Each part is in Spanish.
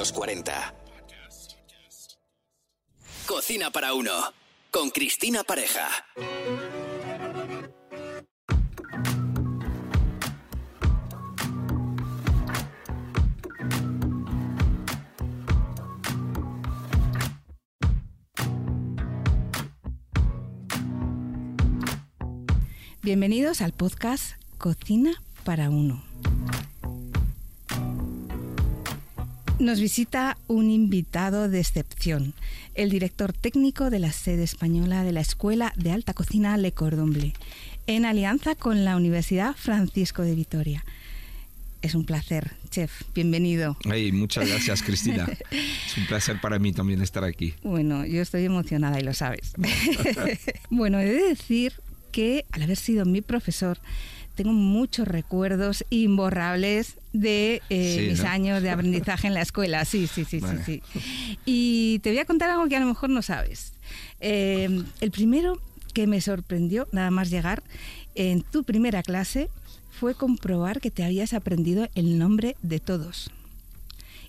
los 40. Cocina para uno. Con Cristina Pareja. Bienvenidos al podcast Cocina para uno. Nos visita un invitado de excepción, el director técnico de la sede española de la Escuela de Alta Cocina Le Cordon Bleu, en alianza con la Universidad Francisco de Vitoria. Es un placer, chef. Bienvenido. Ay, muchas gracias, Cristina. es un placer para mí también estar aquí. Bueno, yo estoy emocionada y lo sabes. bueno, he de decir que al haber sido mi profesor, tengo muchos recuerdos imborrables de eh, mis años de aprendizaje en la escuela. Sí, sí, sí, sí, sí. Y te voy a contar algo que a lo mejor no sabes. Eh, el primero que me sorprendió, nada más llegar, en tu primera clase, fue comprobar que te habías aprendido el nombre de todos.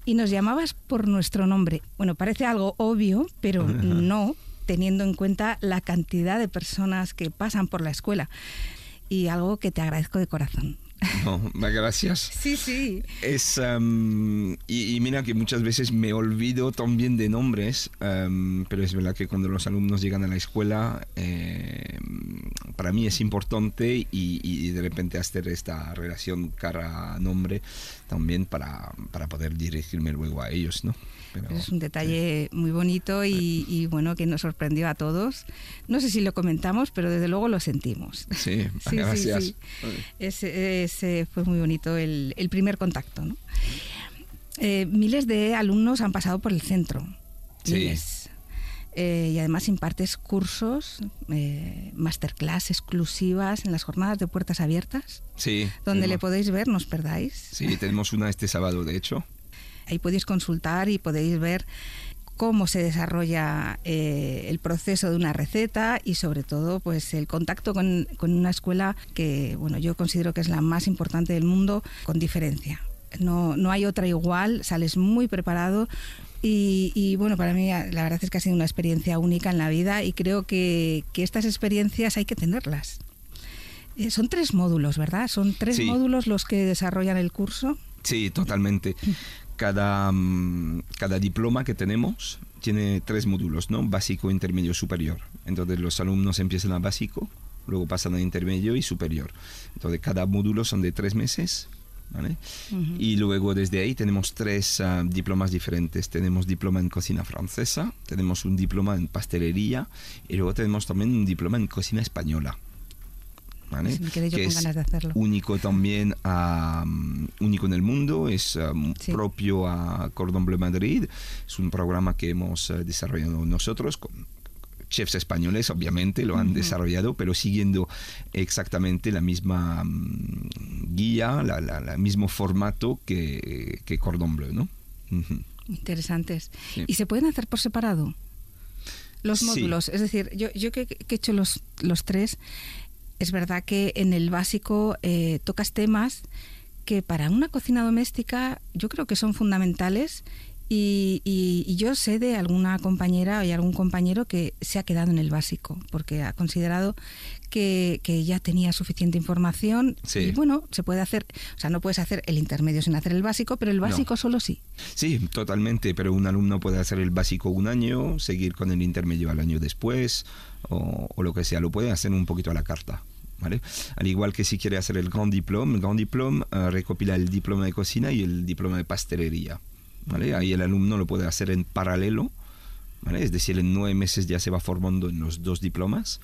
Y nos llamabas por nuestro nombre. Bueno, parece algo obvio, pero no, teniendo en cuenta la cantidad de personas que pasan por la escuela y algo que te agradezco de corazón. No, gracias. Sí, sí. Es, y, mira que muchas veces me olvido también de nombres, pero es verdad que cuando los alumnos llegan a la escuela, eh, para mí es importante y, de repente hacer esta relación cara-nombre también para, para poder dirigirme luego a ellos, ¿no? Es un detalle muy bonito y, bueno que nos sorprendió a todos. No sé si lo comentamos, pero desde luego lo sentimos. Sí, gracias. ese, fue muy bonito el, primer contacto. Eh, miles de alumnos han pasado por el centro. Miles. Eh, y además impartes cursos, eh, masterclass exclusivas en las jornadas de puertas abiertas. Sí. Donde le podéis ver, no os perdáis. Sí, tenemos una este sábado, de hecho. Ahí podéis consultar y podéis ver cómo se desarrolla eh, el proceso de una receta y sobre todo pues el contacto con, una escuela que bueno yo considero que es la más importante del mundo con diferencia. No, no hay otra igual, sales muy preparado y, bueno, para mí la verdad es que ha sido una experiencia única en la vida y creo que, estas experiencias hay que tenerlas. Eh, son tres módulos, ¿verdad? Son tres módulos los que desarrollan el curso. Sí, totalmente cada, mm, cada diploma que tenemos tiene tres módulos, ¿no? Básico, intermedio, superior. Entonces los alumnos empiezan a básico, luego pasan a intermedio y superior. Entonces cada módulo son de tres meses. ¿Vale? Y luego desde ahí tenemos tres ah, diplomas diferentes. Tenemos diploma en cocina francesa, tenemos un diploma en pastelería y luego tenemos también un diploma en cocina española que es único también único en el mundo, es um, propio a Cordon Bleu Madrid, es un programa que hemos uh, desarrollado nosotros con chefs españoles, obviamente, lo han desarrollado, pero siguiendo exactamente la misma um, guía, el mismo formato que, que Cordon Bleu, ¿no? Interesantes. ¿Y se pueden hacer por separado? Los módulos, es decir, yo, yo que, que, he hecho los, los tres, es verdad que en el básico eh, tocas temas que para una cocina doméstica yo creo que son fundamentales y, yo sé de alguna compañera y algún compañero que se ha quedado en el básico porque ha considerado que, ya tenía suficiente información y bueno, se puede hacer, o sea, no puedes hacer el intermedio sin hacer el básico, pero el básico solo sí. Sí, totalmente, pero un alumno puede hacer el básico un año, seguir con el intermedio al año después o, o lo que sea, lo puede hacer un poquito a la carta. Al igual que si quiere hacer el Grand Diplôme, el Grand Diplôme uh, recopila el diploma de cocina y el diploma de pastelería. ¿vale? Ahí el alumno lo puede hacer en paralelo, ¿vale? es decir, en nueve meses ya se va formando en los dos diplomas,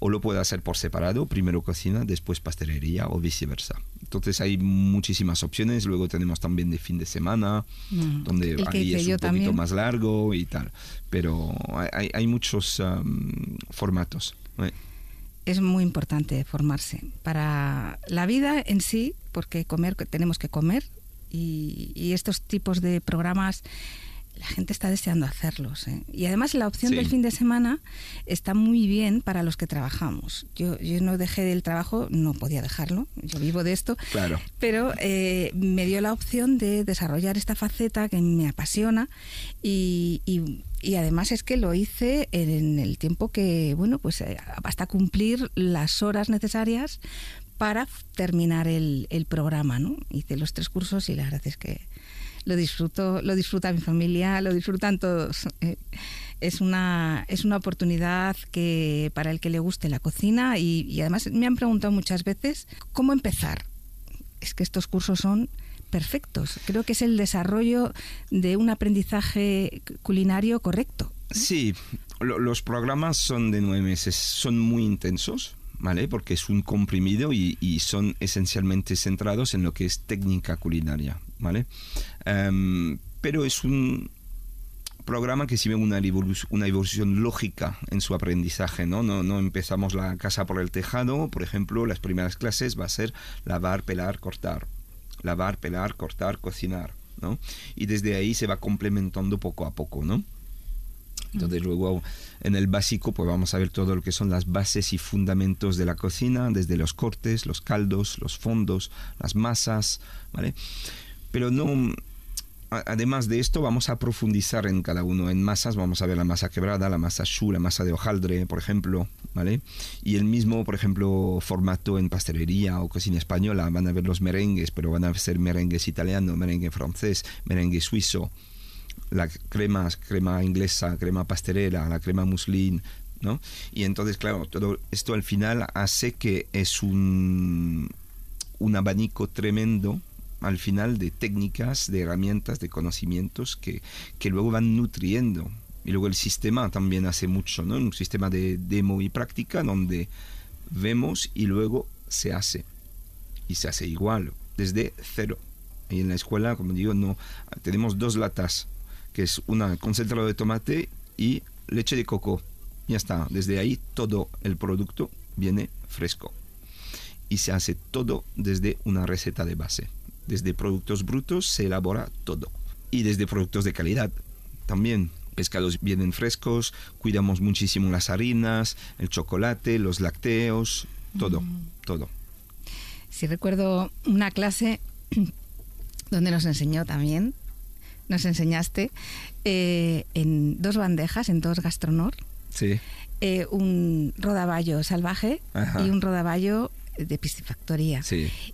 o lo puede hacer por separado, primero cocina, después pastelería o viceversa. Entonces hay muchísimas opciones, luego tenemos también de fin de semana, mm. donde ahí es un poquito más largo y tal, pero hay, hay muchos um, formatos es muy importante formarse para la vida en sí, porque comer tenemos que comer y, estos tipos de programas la gente está deseando hacerlos. ¿eh? Y además la opción del fin de semana está muy bien para los que trabajamos. Yo, yo no dejé el trabajo, no podía dejarlo, yo vivo de esto, claro. pero eh, me dio la opción de desarrollar esta faceta que me apasiona y, y, además es que lo hice en el tiempo que, bueno, pues eh, hasta cumplir las horas necesarias para terminar el, el programa, ¿no? Hice los tres cursos y la verdad es que lo disfruto, lo disfruta mi familia, lo disfrutan todos. Eh, es una, es una oportunidad que para el que le guste la cocina y, además me han preguntado muchas veces cómo empezar. Es que estos cursos son perfectos. Creo que es el desarrollo de un aprendizaje culinario correcto. Sí, los programas son de nueve meses, son muy intensos. ¿Vale? Porque es un comprimido y, son esencialmente centrados en lo que es técnica culinaria. ¿vale? Em, pero es un programa que sí ve una evolución, una evolución lógica en su aprendizaje, ¿no? ¿no? No empezamos la casa por el tejado, por ejemplo, las primeras clases va a ser lavar, pelar, cortar. Lavar, pelar, cortar, cocinar, ¿no? Y desde ahí se va complementando poco a poco, ¿no? Entonces luego en el básico pues vamos a ver todo lo que son las bases y fundamentos de la cocina, desde los cortes, los caldos, los fondos, las masas, ¿vale? Pero no, además de esto, vamos a profundizar en cada uno. En masas vamos a ver la masa quebrada, la masa choux, la masa de hojaldre, por ejemplo, ¿vale? Y el mismo, por ejemplo, formato en pastelería o cocina española. Van a ver los merengues, pero van a ser merengues italiano, merengue francés, merengue suizo, la crema, crema inglesa, crema pastelera, la crema muslin, ¿no? Y entonces, claro, todo esto al final hace que es un, un abanico tremendo al final de técnicas, de herramientas, de conocimientos que, que luego van nutriendo. Y luego el sistema también hace mucho, ¿no? Un sistema de demo y práctica donde vemos y luego se hace. Y se hace igual, desde cero. Y en la escuela, como digo, no tenemos dos latas, que es una concentrado de tomate y leche de coco. Ya está, desde ahí todo el producto viene fresco. Y se hace todo desde una receta de base. Desde productos brutos se elabora todo. Y desde productos de calidad también. Pescados vienen frescos, cuidamos muchísimo las harinas, el chocolate, los lácteos, todo, mm. todo. Si recuerdo una clase donde nos enseñó también, nos enseñaste eh, en dos bandejas, en dos gastronor, sí. Eh, un rodaballo salvaje y un rodaballo de piscifactoría.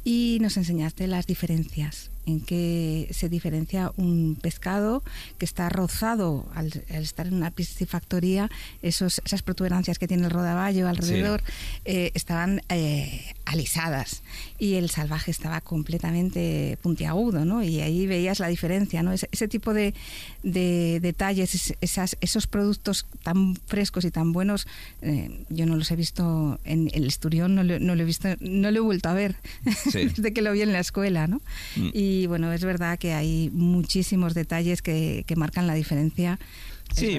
Y nos enseñaste las diferencias en que se diferencia un pescado que está rozado al, estar en una piscifactoría, esos, esas protuberancias que tiene el rodaballo alrededor eh, estaban eh, alisadas y el salvaje estaba completamente puntiagudo, ¿no? Y ahí veías la diferencia, ¿no? Ese, tipo de, detalles, esas, esos productos tan frescos y tan buenos, eh, yo no los he visto en el esturión, no lo, no lo, he visto, no lo he vuelto a ver desde que lo vi en la escuela, ¿no? Mm. Y bueno, es verdad que hay muchísimos detalles que, marcan la diferencia. Sí,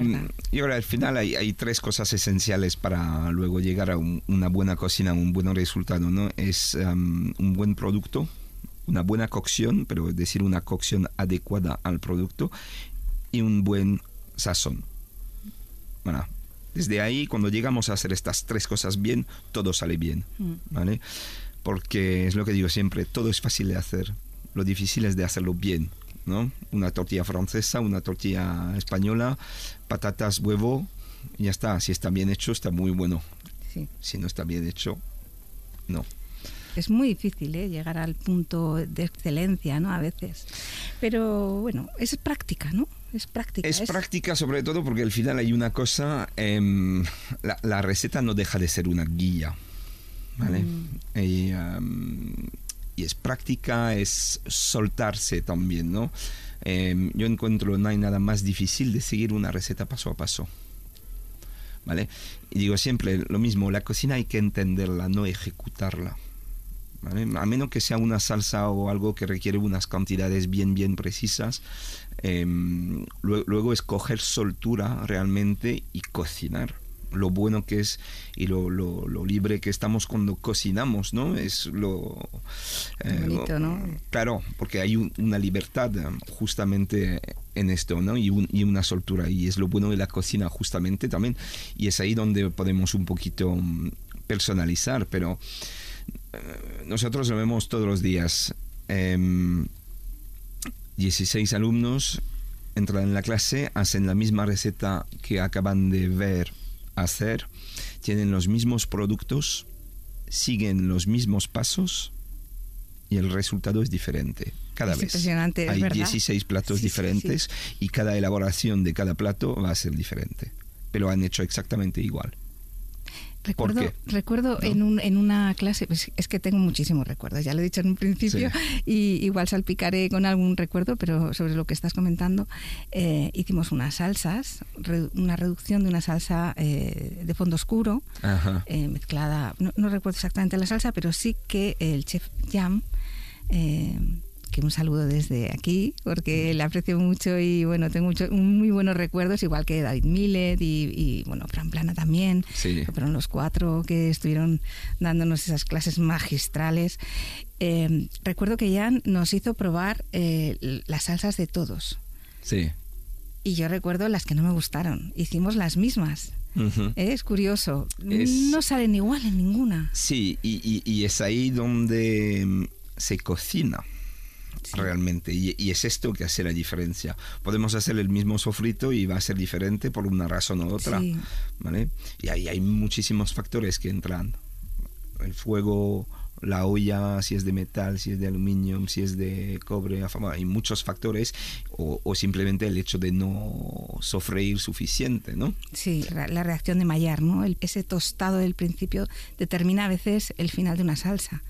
yo creo que al final hay, hay, tres cosas esenciales para luego llegar a una buena cocina, un buen resultado, ¿no? Es um, un buen producto, una buena cocción, pero es decir, una cocción adecuada al producto y un buen sazón. Bueno, desde ahí, cuando llegamos a hacer estas tres cosas bien, todo sale bien, mm. ¿vale? Porque es lo que digo siempre, todo es fácil de hacer, lo difícil es de hacerlo bien, ¿no? Una tortilla francesa, una tortilla española, patatas, huevo, y ya está. Si está bien hecho, está muy bueno. Si no está bien hecho, no. Es muy difícil ¿eh? llegar al punto de excelencia, ¿no? A veces. Pero bueno, es práctica, ¿no? Es práctica. Es, práctica sobre todo porque al final hay una cosa, em, la, receta no deja de ser una guía, ¿vale? Mm. Y, em, y es práctica, es soltarse también, ¿no? Em, yo encuentro no hay nada más difícil de seguir una receta paso a paso. ¿Vale? Y digo siempre lo mismo, la cocina hay que entenderla, no ejecutarla. A menos que sea una salsa o algo que requiere unas cantidades bien, bien precisas, em, luego, luego, es coger soltura realmente y cocinar. Lo bueno que es y lo, lo, libre que estamos cuando cocinamos, ¿no? Es lo... Eh, bonito, ¿no? Claro, porque hay una libertad justamente en esto, ¿no? Y, y, una soltura, y es lo bueno de la cocina justamente también, y es ahí donde podemos un poquito mm, personalizar, pero eh, nosotros lo vemos todos los días. 16 em, alumnos entran en la clase, hacen la misma receta que acaban de ver hacer, tienen los mismos productos, siguen los mismos pasos y el resultado es diferente. Cada vez hay 16 platos diferentes y cada elaboración de cada plato va a ser diferente, pero han hecho exactamente igual. Recuerdo, recuerdo en, un, en una clase, pues es que tengo muchísimos recuerdos, ya lo he dicho en un principio, y igual salpicaré con algún recuerdo, pero sobre lo que estás comentando, eh, hicimos unas salsas, una reducción de una salsa eh, de fondo oscuro, eh, mezclada, no, no, recuerdo exactamente la salsa, pero sí que el chef Jam un saludo desde aquí, porque le aprecio mucho y bueno, tengo mucho, muy buenos recuerdos, igual que David Millet y, bueno, Fran Plana también, fueron los cuatro que estuvieron dándonos esas clases magistrales. Eh, recuerdo que Jan nos hizo probar eh, las salsas de todos. Sí. Y yo recuerdo las que no me gustaron. Hicimos las mismas. Es curioso. No salen igual en ninguna. Sí, y es ahí donde mm, se cocina realmente. Y, es esto que hace la diferencia. Podemos hacer el mismo sofrito y va a ser diferente por una razón u otra. ¿vale? Y ahí hay muchísimos factores que entran. El fuego, la olla, si es de metal, si es de aluminio, si es de cobre, hay muchos factores, o, simplemente el hecho de no sofreír suficiente, ¿no? Sí, la reacción de Maillard, ¿no? ese tostado del principio determina a veces el final de una salsa.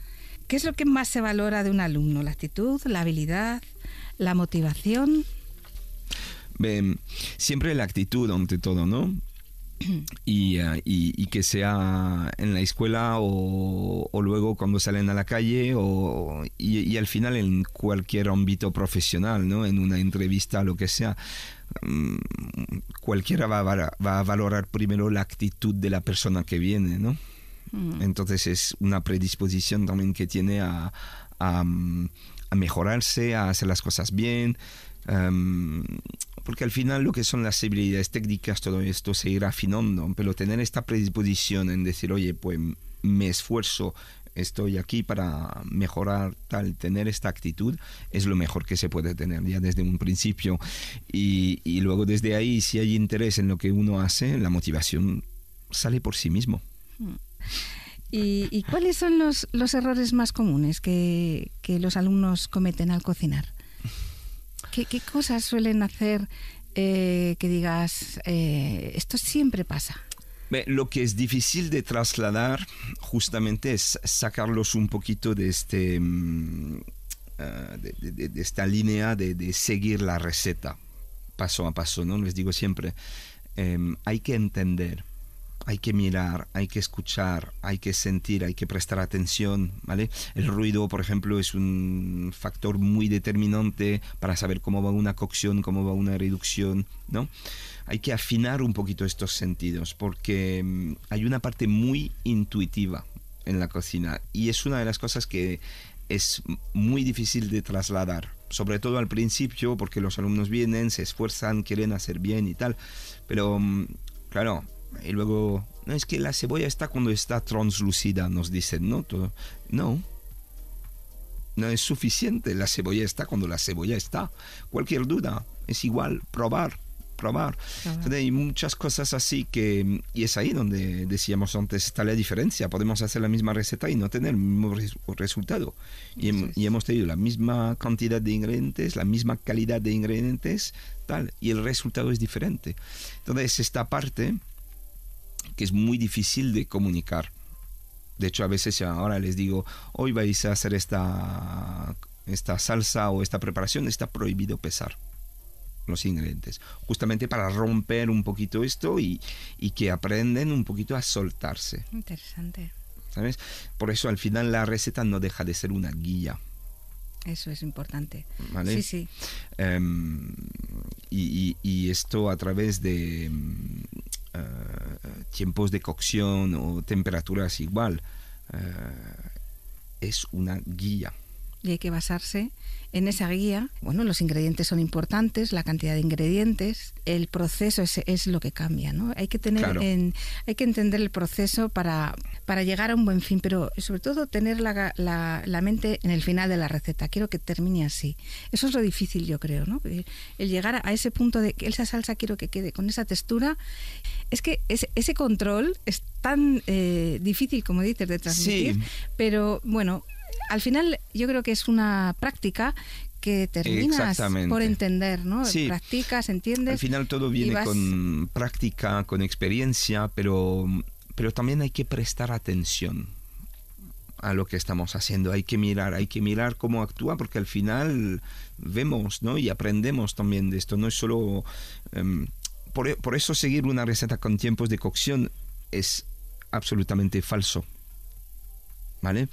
¿Qué es lo que más se valora de un alumno? ¿La actitud, la habilidad, la motivación? siempre la actitud ante todo, ¿no? Y, eh, y, que sea en la escuela o, luego cuando salen a la calle o, y, al final en cualquier ámbito profesional, ¿no? En una entrevista, lo que sea. Mm, cualquiera va va a valorar primero la actitud de la persona que viene, ¿no? Mm. Entonces es una predisposición también que tiene a, a, mejorarse, a hacer las cosas bien. Em, porque al final lo que son las habilidades técnicas, todo esto se irá afinando, pero tener esta predisposición en decir, oye, pues me esfuerzo, estoy aquí para mejorar tal, tener esta actitud es lo mejor que se puede tener ya desde un principio. Y, y luego desde ahí, si hay interés en lo que uno hace, la motivación sale por sí mismo. Mm. ¿Y, cuáles son los, los, errores más comunes que, los alumnos cometen al cocinar? ¿Qué, cosas suelen hacer eh, que digas, eh, esto siempre pasa? Lo que es difícil de trasladar justamente es sacarlos un poquito de este mm, ah, de, esta línea de, seguir la receta paso a paso, ¿no? Les digo siempre, em, hay que entender hay que mirar, hay que escuchar, hay que sentir, hay que prestar atención, ¿vale? El ruido, por ejemplo, es un factor muy determinante para saber cómo va una cocción, cómo va una reducción, ¿no? Hay que afinar un poquito estos sentidos porque mm, hay una parte muy intuitiva en la cocina y es una de las cosas que es muy difícil de trasladar, sobre todo al principio porque los alumnos vienen, se esfuerzan, quieren hacer bien y tal, pero mm, claro, y luego, no es que la cebolla está cuando está translúcida, nos dicen, ¿no? no. No es suficiente, la cebolla está cuando la cebolla está. Cualquier duda, es igual, probar, probar. hay muchas cosas así que, y es ahí donde decíamos antes, está la diferencia. Podemos hacer la misma receta y no tener el mismo resultado. Y, y, hemos tenido la misma cantidad de ingredientes, la misma calidad de ingredientes, tal, y el resultado es diferente. Entonces, esta parte que es muy difícil de comunicar. De hecho, a veces ahora les digo, hoy vais a hacer esta, esta salsa o esta preparación, está prohibido pesar los ingredientes, justamente para romper un poquito esto y, y que aprenden un poquito a soltarse. Interesante. ¿Sabes? Por eso al final la receta no deja de ser una guía. Eso es importante. ¿Vale? Sí, sí. Em, y, y, esto a través de tiempos de cocción o temperaturas igual. es una guía y hay que basarse en esa guía. Bueno, los ingredientes son importantes, la cantidad de ingredientes, el proceso es, es lo que cambia, ¿no? Hay que tener en, hay que entender el proceso para, para llegar a un buen fin, pero sobre todo tener la, la, la, mente en el final de la receta. Quiero que termine así. Eso es lo difícil, yo creo, ¿no? El llegar a ese punto de que esa salsa quiero que quede con esa textura. Es que ese, ese control es tan eh, difícil, como dices, de transmitir, pero bueno, al final yo creo que es una práctica que terminas por entender, ¿no? Practicas, entiendes. Al final todo viene con práctica, con experiencia, pero, pero también hay que prestar atención a lo que estamos haciendo. Hay que mirar, hay que mirar cómo actúa, porque al final vemos, ¿no? Y aprendemos también de esto. No es solo. Em, por, por eso seguir una receta con tiempos de cocción es absolutamente falso ¿vale?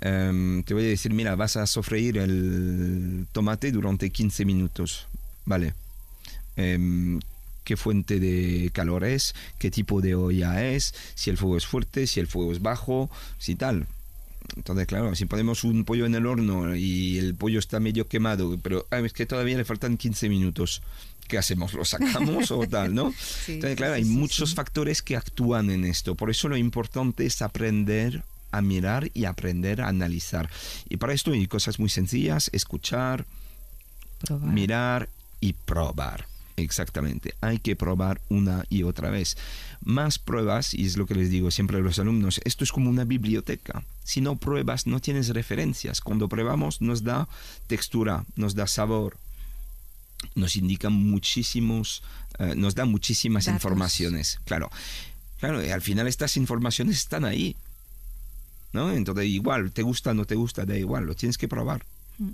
Em, te voy a decir, mira, vas a sofreír el tomate durante 15 minutos, ¿vale? Em, qué fuente de calor es, qué tipo de olla es, si el fuego es fuerte, si el fuego es bajo, si tal. Entonces, claro, si ponemos un pollo en el horno y el pollo está medio quemado, pero ah, es que todavía le faltan 15 minutos, ¿qué hacemos? ¿Lo sacamos o tal, no? Entonces, claro, hay muchos factores que actúan en esto. Por eso lo importante es aprender a mirar y aprender a analizar. Y para esto hay cosas muy sencillas, escuchar, mirar y probar. Exactamente, hay que probar una y otra vez. Más pruebas, y es lo que les digo siempre a los alumnos, esto es como una biblioteca. Si no pruebas, no tienes referencias. Cuando probamos nos da textura, nos da sabor, nos indica muchísimos, eh, nos da muchísimas informaciones. Claro, claro, y al final estas informaciones están ahí. ¿No? Entonces, igual, te gusta, no te gusta, da igual, lo tienes que probar. Mm.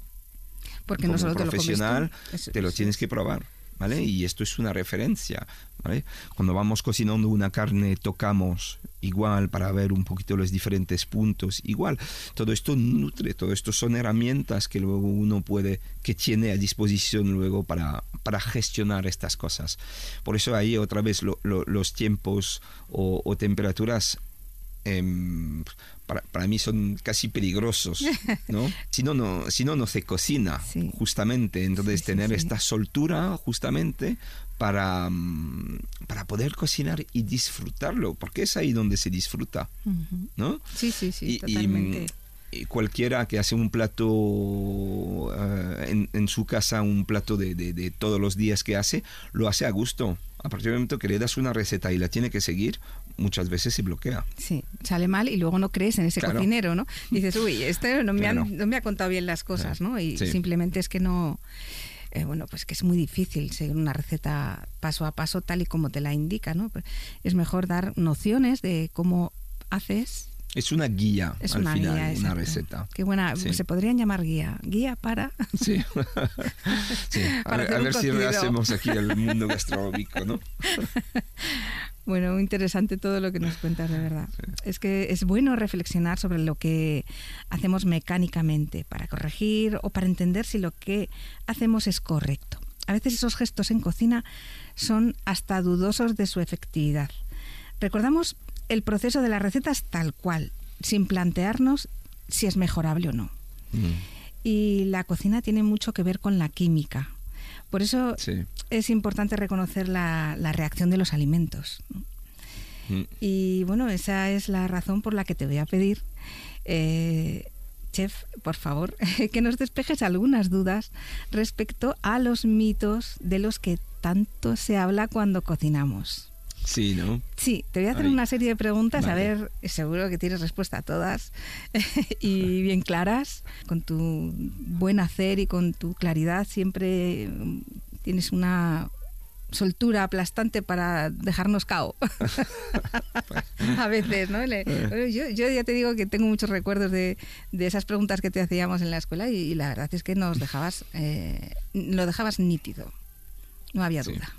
Porque no solo profesional, te lo, tienes que probar. ¿Vale? Y esto es una referencia, ¿vale? Cuando vamos cocinando una carne, tocamos igual para ver un poquito los diferentes puntos, igual. Todo esto nutre, todo esto son herramientas que luego uno puede, que tiene a disposición luego para, para gestionar estas cosas. Por eso ahí otra vez los tiempos o, o temperaturas Em, para, para, mí son casi peligrosos, ¿no? si no, no, si no, no se cocina, justamente. Entonces, tener esta soltura, justamente, para, mm, para poder cocinar y disfrutarlo, porque es ahí donde se disfruta, ¿no? Sí, sí, sí, totalmente. Y, cualquiera que hace un plato eh, en, en, su casa, un plato de, de, de todos los días que hace, lo hace a gusto a partir del momento que le das una receta y la tiene que seguir, muchas veces se bloquea. Sí, sale mal y luego no crees en ese cocinero, ¿no? Dices, uy, este no me, no me ha contado bien las cosas, ¿no? Y simplemente es que no... Eh, bueno, pues que es muy difícil seguir una receta paso a paso tal y como te la indica, ¿no? Pues es mejor dar nociones de cómo haces es una guía al final, una receta. Qué buena, se podrían llamar guía. Guía para. Sí. A, ver, si hacemos aquí el mundo gastronómico, ¿no? Bueno, muy interesante todo lo que nos cuentas, de verdad. Es que es bueno reflexionar sobre lo que hacemos mecánicamente para corregir o para entender si lo que hacemos es correcto. A veces esos gestos en cocina son hasta dudosos de su efectividad. Recordamos el proceso de las recetas tal cual, sin plantearnos si es mejorable o no. Mm. Y la cocina tiene mucho que ver con la química. Por eso es importante reconocer la, reacción de los alimentos. Mm. Y bueno, esa es la razón por la que te voy a pedir, eh, chef, por favor, que nos despejes algunas dudas respecto a los mitos de los que tanto se habla cuando cocinamos. Sí, ¿no? Sí, te voy a hacer una serie de preguntas, a ver, seguro que tienes respuesta a todas y bien claras, con tu buen hacer y con tu claridad siempre mm, tienes una soltura aplastante para dejarnos cao. a veces, ¿no? yo, ya te digo que tengo muchos recuerdos de, esas preguntas que te hacíamos en la escuela y, la verdad es que nos dejabas, eh, lo dejabas nítido, no había duda.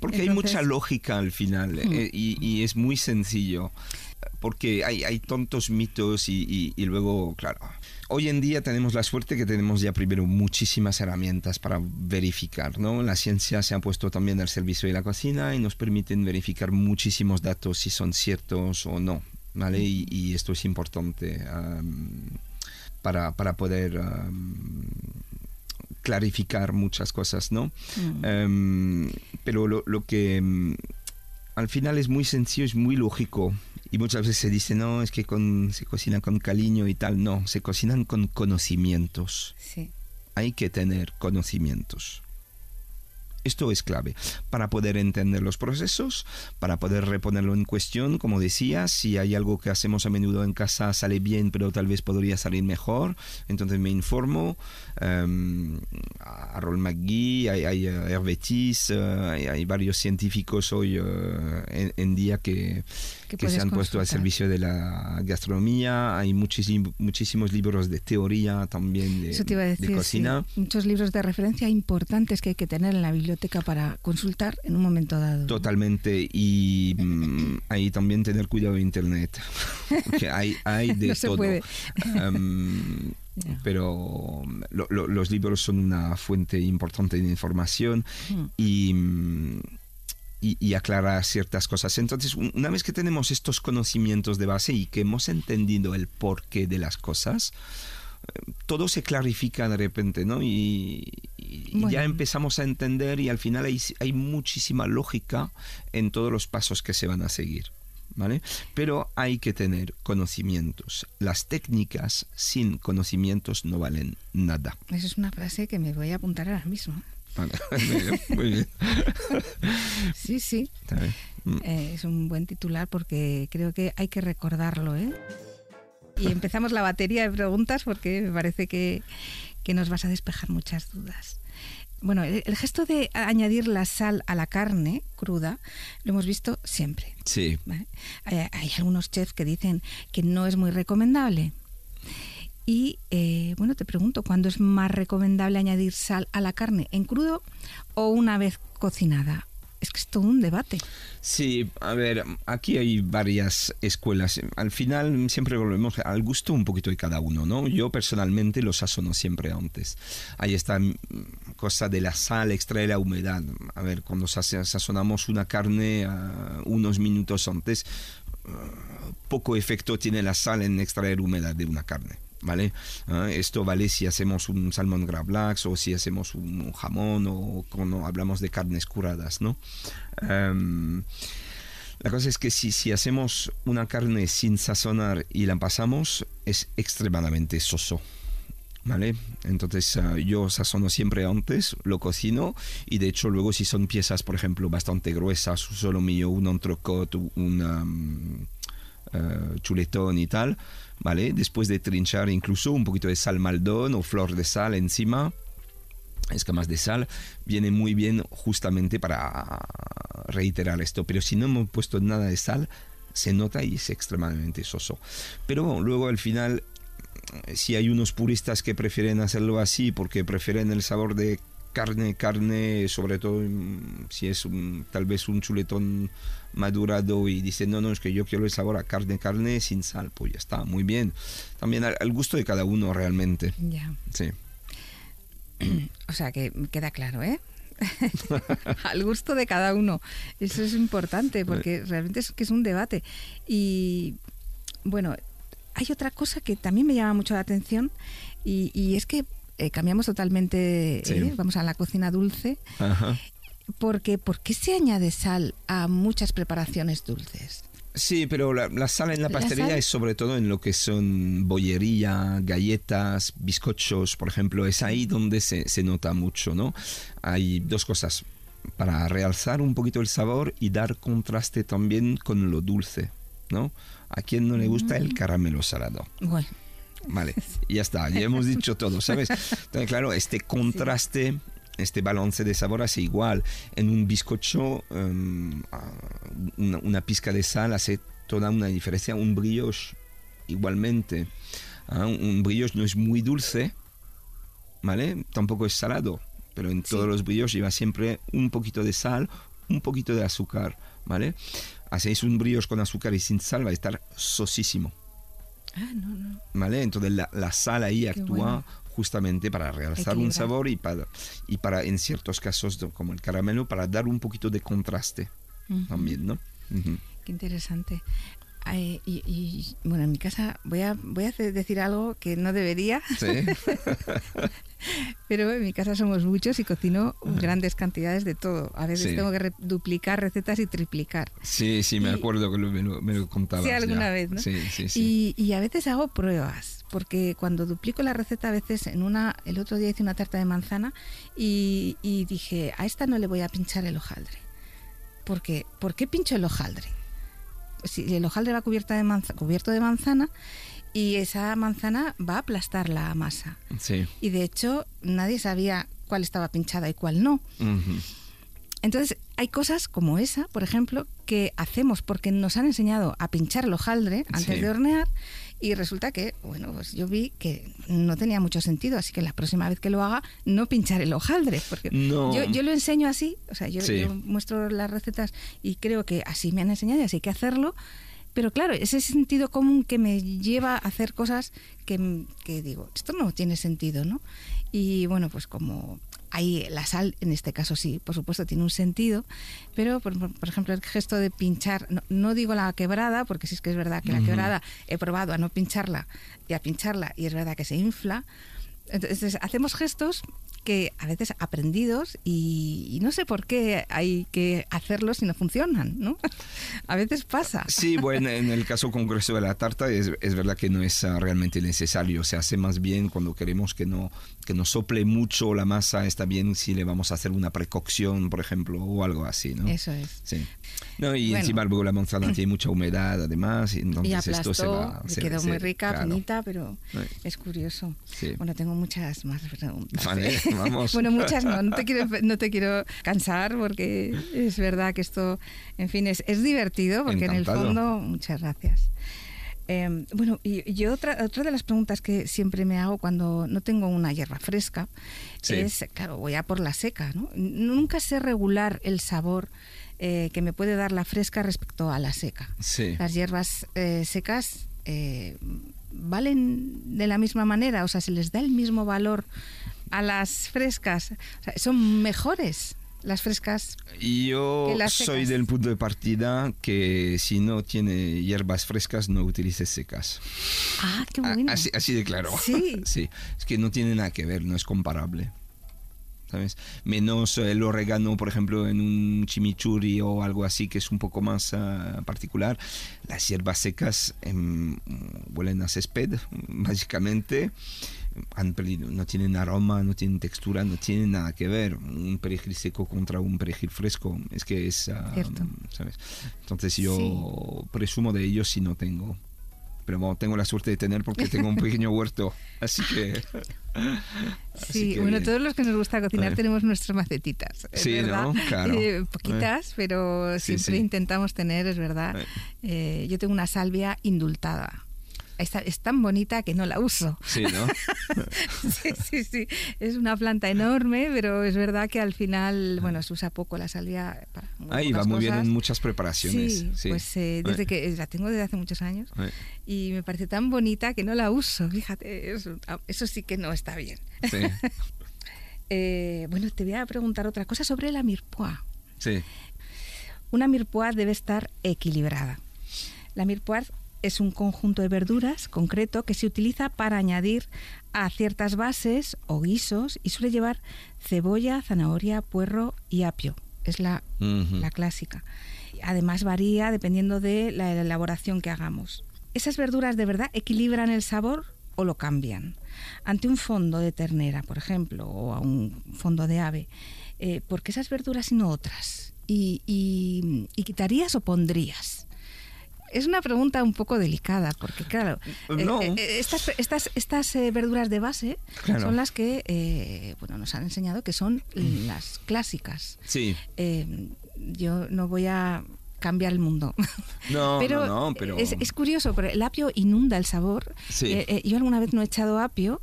Porque hay mucha lógica al final eh, y, es muy sencillo. porque hay, hay tontos mitos y, y, luego, claro, hoy en día tenemos la suerte que tenemos ya primero muchísimas herramientas para verificar, ¿no? La ciencia se ha puesto también al servicio de la cocina y nos permiten verificar muchísimos datos si son ciertos o no, ¿vale? Y, esto es importante para, para, poder clarificar muchas cosas, ¿no? Mm. Em, pero lo, lo que em, al final es muy sencillo, es muy lógico. Y muchas veces se dice, no, es que con, se cocina con cariño y tal. No, se cocinan con conocimientos. Sí. Hay que tener conocimientos. Esto es clave para poder entender los procesos, para poder reponerlo en cuestión, como decía, si hay algo que hacemos a menudo en casa sale bien, pero tal vez podría salir mejor, entonces me informo. Um, a Roll McGee, hay, hay uh, hay, varios científicos hoy uh, en, día que, que se han puesto al servicio de la gastronomía, hay muchísimos muchísimos libros de teoría también de, cocina. Muchos libros de referencia importantes que hay que tener en la biblioteca para consultar en un momento dado. Totalmente. Y mm, ahí también tener cuidado de Internet. Porque hay, hay de todo. pero los libros son una fuente importante de información mm. y, y, y, aclarar ciertas cosas. Entonces, una vez que tenemos estos conocimientos de base y que hemos entendido el porqué de las cosas, todo se clarifica de repente, ¿no? Y, ya empezamos a entender y al final hay, hay, muchísima lógica en todos los pasos que se van a seguir. ¿Vale? Pero hay que tener conocimientos. Las técnicas sin conocimientos no valen nada. Esa es una frase que me voy a apuntar ahora mismo. muy bien. sí, sí. Mm. Eh, es un buen titular porque creo que hay que recordarlo, ¿eh? y empezamos la batería de preguntas porque me parece que, nos vas a despejar muchas dudas. Bueno, el, gesto de añadir la sal a la carne cruda lo hemos visto siempre. Sí. Hay, algunos chefs que dicen que no es muy recomendable. Y eh, bueno, te pregunto, ¿cuándo es más recomendable añadir sal a la carne? ¿En crudo o una vez cocinada? es que es todo un debate. Sí, a ver, aquí hay varias escuelas. Al final siempre volvemos al gusto un poquito de cada uno, ¿no? Yo personalmente lo sazono siempre antes. Ahí está mm, cosa de la sal, extrae la humedad. A ver, cuando sazonamos una carne uh, unos minutos antes, uh, poco efecto tiene la sal en extraer humedad de una carne. ¿Vale? Ah, esto vale si hacemos un salmón gravlax o si hacemos un, jamón o cuando hablamos de carnes curadas, ¿no? Em, la cosa es que si, si hacemos una carne sin sazonar y la pasamos, es extremadamente soso. ¿Vale? Entonces ah, yo sazono siempre antes, lo cocino y de hecho luego si son piezas, por ejemplo, bastante gruesas, solo mío, un entrecot, un uh, chuletón y tal, ¿vale? Después de trinchar incluso un poquito de sal maldón o flor de sal encima, escamas de sal, viene muy bien justamente para reiterar esto. Pero si no hemos puesto nada de sal, se nota y es extremadamente soso. Pero luego al final, si hay unos puristas que prefieren hacerlo así porque prefieren el sabor de carne, carne, sobre todo mm, si es un, tal vez un chuletón madurado y dice, no, no, es que yo quiero el sabor a carne, carne sin sal, pues ya está, muy bien. También al, gusto de cada uno realmente. Ya. Sí. o sea que queda claro, ¿eh? al gusto de cada uno. Eso es importante porque realmente es que es un debate. Y bueno, hay otra cosa que también me llama mucho la atención y, y es que eh, cambiamos totalmente, ¿eh? vamos a la cocina dulce. Porque, ¿por qué se añade sal a muchas preparaciones dulces? Sí, pero la, sal en la pastelería es sobre todo en lo que son bollería, galletas, bizcochos, por ejemplo. Es ahí donde se, se, nota mucho, ¿no? Hay dos cosas. Para realzar un poquito el sabor y dar contraste también con lo dulce, ¿no? A quien no le gusta el mm. caramelo salado. Bueno. Vale, ya está, ya hemos dicho todo, ¿sabes? Entonces, claro, este contraste, este balance de sabor hace igual. En un bizcocho, em, una, pizca de sal hace toda una diferencia. Un brioche, igualmente. ¿ah? Un brioche no es muy dulce, ¿vale? Tampoco es salado, pero en todos los brioches lleva siempre un poquito de sal, un poquito de azúcar, ¿vale? hacéis un brioche con azúcar y sin sal, va a estar sosísimo. Ah, no, no. ¿Vale? Entonces la, la sal ahí Qué actúa bueno. justamente para realzar un sabor y para, y para, en ciertos casos, como el caramelo, para dar un poquito de contraste Ujú. también, ¿no? Ujú. Qué interesante. Ay, y, y, bueno, en mi casa voy a, voy a decir algo que no debería, Sí, pero en mi casa somos muchos y cocino grandes cantidades de todo. A veces Sí. tengo que re- duplicar recetas y triplicar. sí, sí, me Y- acuerdo que lo- me, lo, me lo contabas. Sí, alguna ya. vez, ¿no? Sí, sí, sí. Y, y a veces hago pruebas, porque cuando duplico la receta, a veces en una, el otro día hice una tarta de manzana y, y dije, a esta no le voy a pinchar el hojaldre. Porque, ¿Por qué pincho el hojaldre? Si el hojaldre va cubierta de manza- cubierto de manzana y esa manzana va a aplastar la masa. Sí. Y de hecho, nadie sabía cuál estaba pinchada y cuál no. Entonces, hay cosas como esa, por ejemplo, que hacemos porque nos han enseñado a pinchar el hojaldre antes Sí. de hornear y resulta que, bueno, pues yo vi que no tenía mucho sentido, así que la próxima vez que lo haga, no pinchar el hojaldre, porque No. yo, yo lo enseño así, o sea, yo, Sí. yo muestro las recetas y creo que así me han enseñado y así hay que hacerlo, pero claro, ese sentido común que me lleva a hacer cosas que, que digo, esto no tiene sentido, ¿no? Y bueno, pues como hay la sal, en este caso sí, por supuesto tiene un sentido, pero por, por ejemplo el gesto de pinchar, no, no digo la quebrada, porque sí es que es verdad que la quebrada he probado a no pincharla y a pincharla y es verdad que se infla. Entonces hacemos gestos que a veces aprendidos y, y no sé por qué hay que hacerlos si no funcionan, ¿no? a veces pasa. Sí, bueno, en el caso concreto de la tarta es, es verdad que no es ah, realmente necesario. Se hace más bien cuando queremos que no, que no sople mucho la masa. Está bien si le vamos a hacer una precocción, por ejemplo, o algo así, ¿no? Eso es. Sí. No, y Bueno. encima luego la manzana tiene mucha humedad además, y entonces y esto se aplastó, va... se- quedó se- muy rica, claro. finita, pero Sí. es curioso. Sí. Bueno, tengo muchas más preguntas. Vale, ¿eh? bueno, muchas no, no te, quiero, no te quiero cansar porque es verdad que esto, en fin, es, es divertido porque en Encantado. el fondo, muchas gracias. Eh, bueno, y, y otra, otra de las preguntas que siempre me hago cuando no tengo una hierba fresca Sí. es, claro, voy a por la seca, ¿no? Nunca sé regular el sabor eh, que me puede dar la fresca respecto a la seca. Sí. Las hierbas eh, secas eh, valen de la misma manera, o sea, se les da el mismo valor a las frescas, O sea, son mejores las frescas. Yo las soy del punto de partida que si no tiene hierbas frescas, no utilices secas. Ah, qué A- bueno. Así, así de claro. Sí. sí. Es que no tiene nada que ver, no es comparable. ¿Sabes? Menos el orégano, por ejemplo, en un chimichurri o algo así que es un poco más ah, particular. Las hierbas secas em, huelen a césped, básicamente. Han perdido- no tienen aroma, no tienen textura, no tienen nada que ver. Un perejil seco contra un perejil fresco, es que es... Cierto. ¿sabes? Entonces yo presumo de ellos si no tengo. Pero bueno, tengo la suerte de tener porque tengo un pequeño huerto. Así que... Sí, que bueno, todos los que nos gusta cocinar Eh. tenemos nuestras macetitas. es Sí, verdad. ¿no? Claro. Eh, poquitas, pero Sí, siempre sí. intentamos tener, es verdad. Eh, yo tengo una salvia indultada. Esta- es tan bonita que no la uso. Sí, ¿no? Sí, sí, sí. Es una planta enorme, pero es verdad que al final, bueno, se usa poco la salvia para Ahí va muy bien en muchas preparaciones. Sí, Sí, pues eh, desde que la tengo desde hace muchos años Eh, y me parece tan bonita que no la uso. Fíjate, eso, eso sí que no está bien. Sí, Eh, bueno, te voy a preguntar otra cosa sobre la mirepoix. sí. Una mirepoix debe estar equilibrada. La mirepoix es un conjunto de verduras concreto que se utiliza para añadir a ciertas bases o guisos y suele llevar cebolla, zanahoria, puerro y apio. Es la, la clásica. Además varía dependiendo de la elaboración que hagamos. ¿Esas verduras de verdad equilibran el sabor o lo cambian? Ante un fondo de ternera, por ejemplo, o a un fondo de ave, eh, ¿por qué esas verduras y no otras? ¿Y, y- y quitarías o pondrías? Es una pregunta un poco delicada, porque claro, eh, No. eh, eh, estas, estas, estas eh, verduras de base Claro. son las que eh, bueno, nos han enseñado que son las clásicas. Sí. Eh, yo no voy a cambiar el mundo. No, pero, no, no, pero... Es, es curioso, pero el apio inunda el sabor. Sí. Eh, eh, yo alguna vez no he echado apio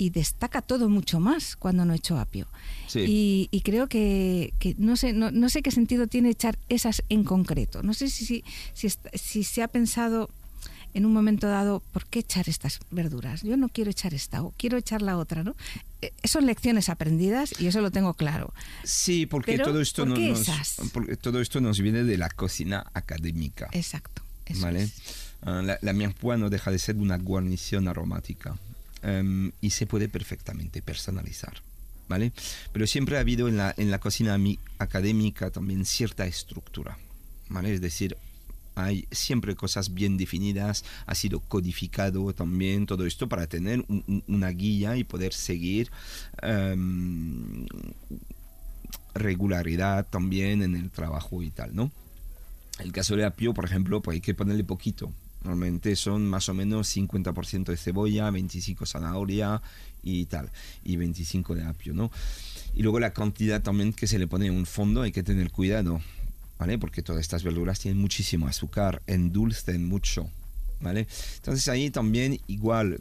y destaca todo mucho más cuando no echo apio. Y, creo que, no, sé, no, sé qué sentido tiene echar esas en concreto. No sé si, si, si, si se ha pensado en un momento dado, ¿por qué echar estas verduras? Yo no quiero echar esta o quiero echar la otra, ¿no? Eh, son lecciones aprendidas y eso lo tengo claro. Sí, porque todo esto nos, porque todo esto nos viene de la cocina académica. Exacto. ¿vale? Ah, la, la no deja de ser una guarnición aromática em, y se puede perfectamente personalizar. ¿Vale? Pero siempre ha habido en la, en la cocina académica también cierta estructura, ¿vale? Es decir, hay siempre cosas bien definidas, ha sido codificado también todo esto para tener una guía y poder seguir em, regularidad también en el trabajo y tal, ¿no? El caso de apio, por ejemplo, pues hay que ponerle poquito. Normalmente son más o menos 50% de cebolla, 25 zanahoria y tal, y 25 de apio, ¿no? Y luego la cantidad también que se le pone en un fondo hay que tener cuidado. Porque todas estas verduras tienen muchísimo azúcar, endulcen mucho, ¿vale? Entonces ahí también igual,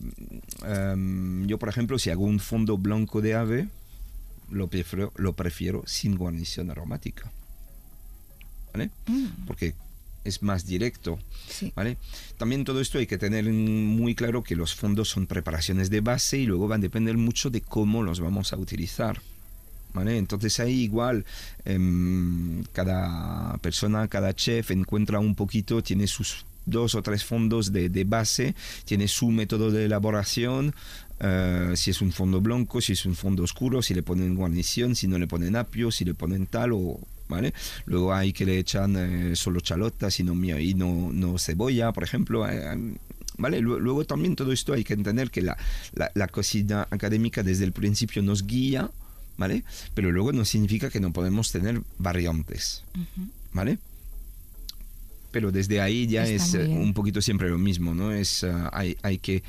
em, yo por ejemplo si hago un fondo blanco de ave, lo prefiero, lo prefiero sin guarnición aromática, ¿vale? Mm. Porque es más directo, ¿vale? También todo esto hay que tener muy claro que los fondos son preparaciones de base y luego van a depender mucho de cómo los vamos a utilizar. Entonces ahí igual em, cada persona, cada chef encuentra un poquito, tiene sus dos o tres fondos de, base, tiene su método de elaboración, eh, si es un fondo blanco, si es un fondo oscuro, si le ponen guarnición, si no le ponen apio, si le ponen tal o... ¿Vale? Luego hay que le echan eh, solo chalotas y no, y no, no cebolla, por ejemplo. Eh, em, ¿Vale? Luego también todo esto hay que entender que la, la cocina académica desde el principio nos guía ¿vale? Pero luego no significa que no podemos tener variantes, ¿vale? Pero desde ahí ya es eh, un poquito siempre lo mismo, ¿no? Es, hay, hay que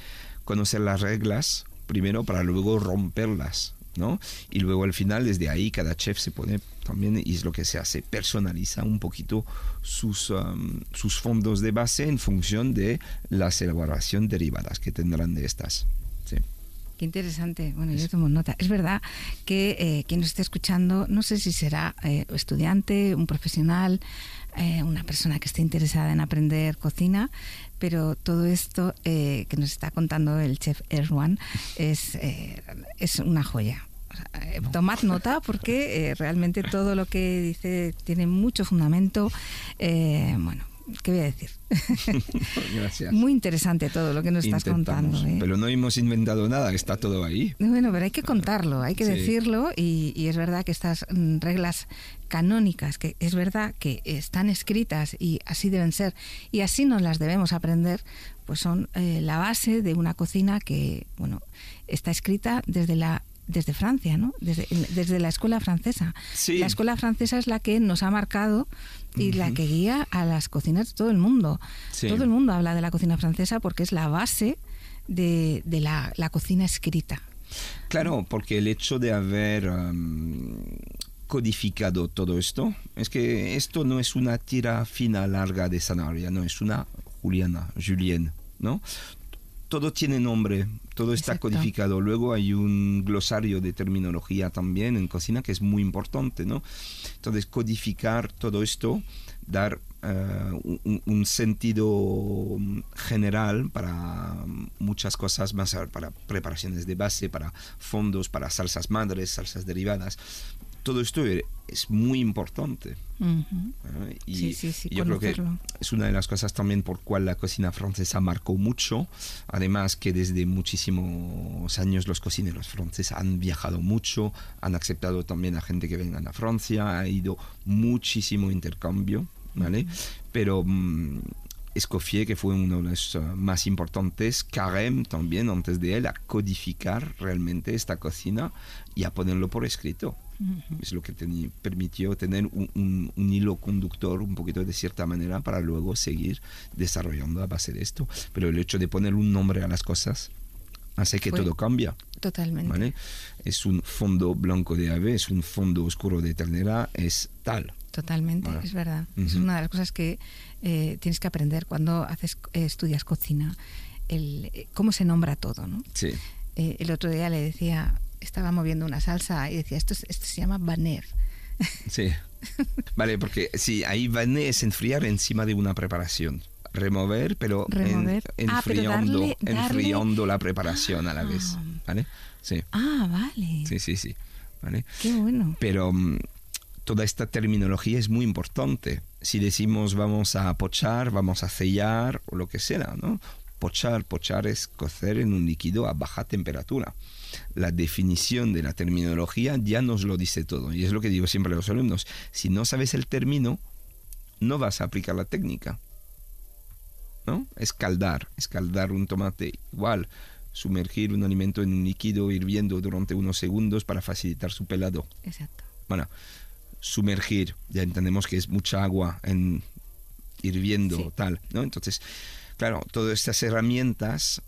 conocer las reglas primero para luego romperlas, ¿no? Y luego al final, desde ahí, cada chef se pone también, y es lo que se hace, personaliza un poquito sus, um, sus fondos de base en función de las elaboraciones derivadas que tendrán de estas. Sí. Qué interesante. Bueno, yo tomo nota. Es verdad que eh, quien nos esté escuchando, no sé si será eh, estudiante, un profesional, eh, una persona que esté interesada en aprender cocina, pero todo esto que nos está contando el chef Erwan es, es una joya. tomad nota porque realmente todo lo que dice tiene mucho fundamento. bueno, ¿qué voy a decir? Gracias. Muy interesante todo lo que nos estás contando. ¿eh? Pero no hemos inventado nada, está todo ahí. Bueno, pero hay que contarlo, hay que decirlo y, es verdad que estas mm, reglas canónicas, que es verdad que están escritas y así deben ser y así nos las debemos aprender, pues son eh, la base de una cocina que, bueno, está escrita desde la desde Francia, ¿no? Desde, desde la escuela francesa. La escuela francesa es la que nos ha marcado y la que guía a las cocinas de todo el mundo. Todo el mundo habla de la cocina francesa porque es la base de, la, cocina escrita. Claro, porque el hecho de haber um, codificado todo esto, es que esto no es una tira fina larga de zanahoria, no, es una Juliana, Julienne, ¿no? Todo tiene nombre, todo está codificado. Luego hay un glosario de terminología también en cocina que es muy importante, ¿no? Entonces, codificar todo esto, dar eh, un, sentido general para muchas cosas más, para preparaciones de base, para fondos, para salsas madres, salsas derivadas todo esto e-, es muy importante. Y, yo creo que es una de las cosas también por cual la cocina francesa marcó mucho. Además que desde muchísimos años los cocineros franceses han viajado mucho, han aceptado también a gente que venga a Francia, ha ido muchísimo intercambio, ¿vale? Pero... Mm, Escoffier, que fue uno de los uh, más importantes, Carême también, antes de él, a codificar realmente esta cocina y a ponerlo por escrito. Es lo que permitió tener un, hilo conductor un poquito de cierta manera para luego seguir desarrollando a base de esto. Pero el hecho de poner un nombre a las cosas hace que todo cambia. Totalmente. Es un fondo blanco de ave, es un fondo oscuro de ternera, es tal. Totalmente, es verdad. Es una de las cosas que eh, tienes que aprender cuando haces estudias cocina, el, eh, cómo se nombra todo, ¿no? Sí. Eh, el otro día le decía, estaba moviendo una salsa y decía, esto, esto se llama baner. Sí. Vale, porque sí, ahí baner es enfriar encima de una preparación. Remover, pero, Remover. Ah, pero enfriando, darle- darle- enfriando la preparación a la Ah. vez. ¿Vale? Sí, Ah, vale. sí, sí, sí. ¿Vale? Qué bueno. Pero mm, toda esta terminología es muy importante. Si decimos vamos a pochar, vamos a sellar o lo que sea, ¿no? Pochar, pochar es cocer en un líquido a baja temperatura. La definición de la terminología ya nos lo dice todo. Y es lo que digo siempre a los alumnos. Si no sabes el término, no vas a aplicar la técnica. ¿No? Escaldar, escaldar un tomate igual. Sumergir un alimento en un líquido hirviendo durante unos segundos para facilitar su pelado Exacto. bueno, sumergir, ya entendemos que es mucha agua en hirviendo Sí. tal, ¿no? Entonces, claro, todas estas herramientas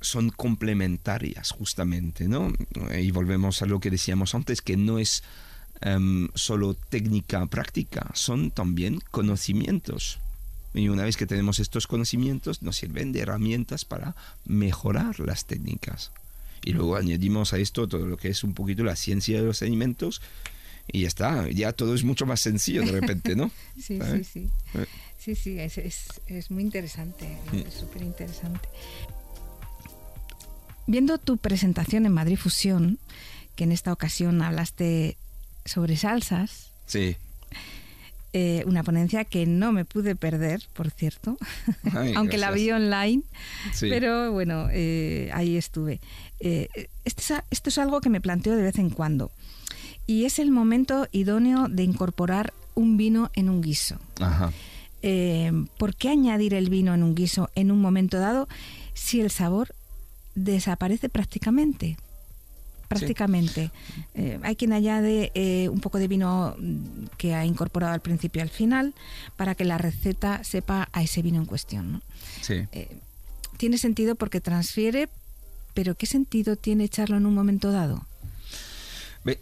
son complementarias justamente, ¿no? Y volvemos a lo que decíamos antes, que no es em, solo técnica práctica, son también conocimientos. Y una vez que tenemos estos conocimientos, nos sirven de herramientas para mejorar las técnicas. Y luego añadimos a esto todo lo que es un poquito la ciencia de los alimentos y ya está, ya todo es mucho más sencillo de repente, ¿no? Sí, sí, ¿Sabes? sí. Eh. Sí, sí, es, es, es muy interesante, es súper interesante. Viendo tu presentación en Madrid Fusión, que en esta ocasión hablaste sobre salsas, Sí. eh, una ponencia que no me pude perder, por cierto, Ay, aunque la vi online, Sí. pero bueno, eh, ahí estuve. Eh, este es esto es algo que me planteo de vez en cuando, y es el momento idóneo de incorporar un vino en un guiso. Ajá. ¿por qué añadir el vino en un guiso en un momento dado si el sabor desaparece prácticamente? Prácticamente. Eh, hay quien añade eh, un poco de vino que ha incorporado al principio y al final para que la receta sepa a ese vino en cuestión. ¿no? Sí. Eh, tiene sentido porque transfiere, pero ¿qué sentido tiene echarlo en un momento dado?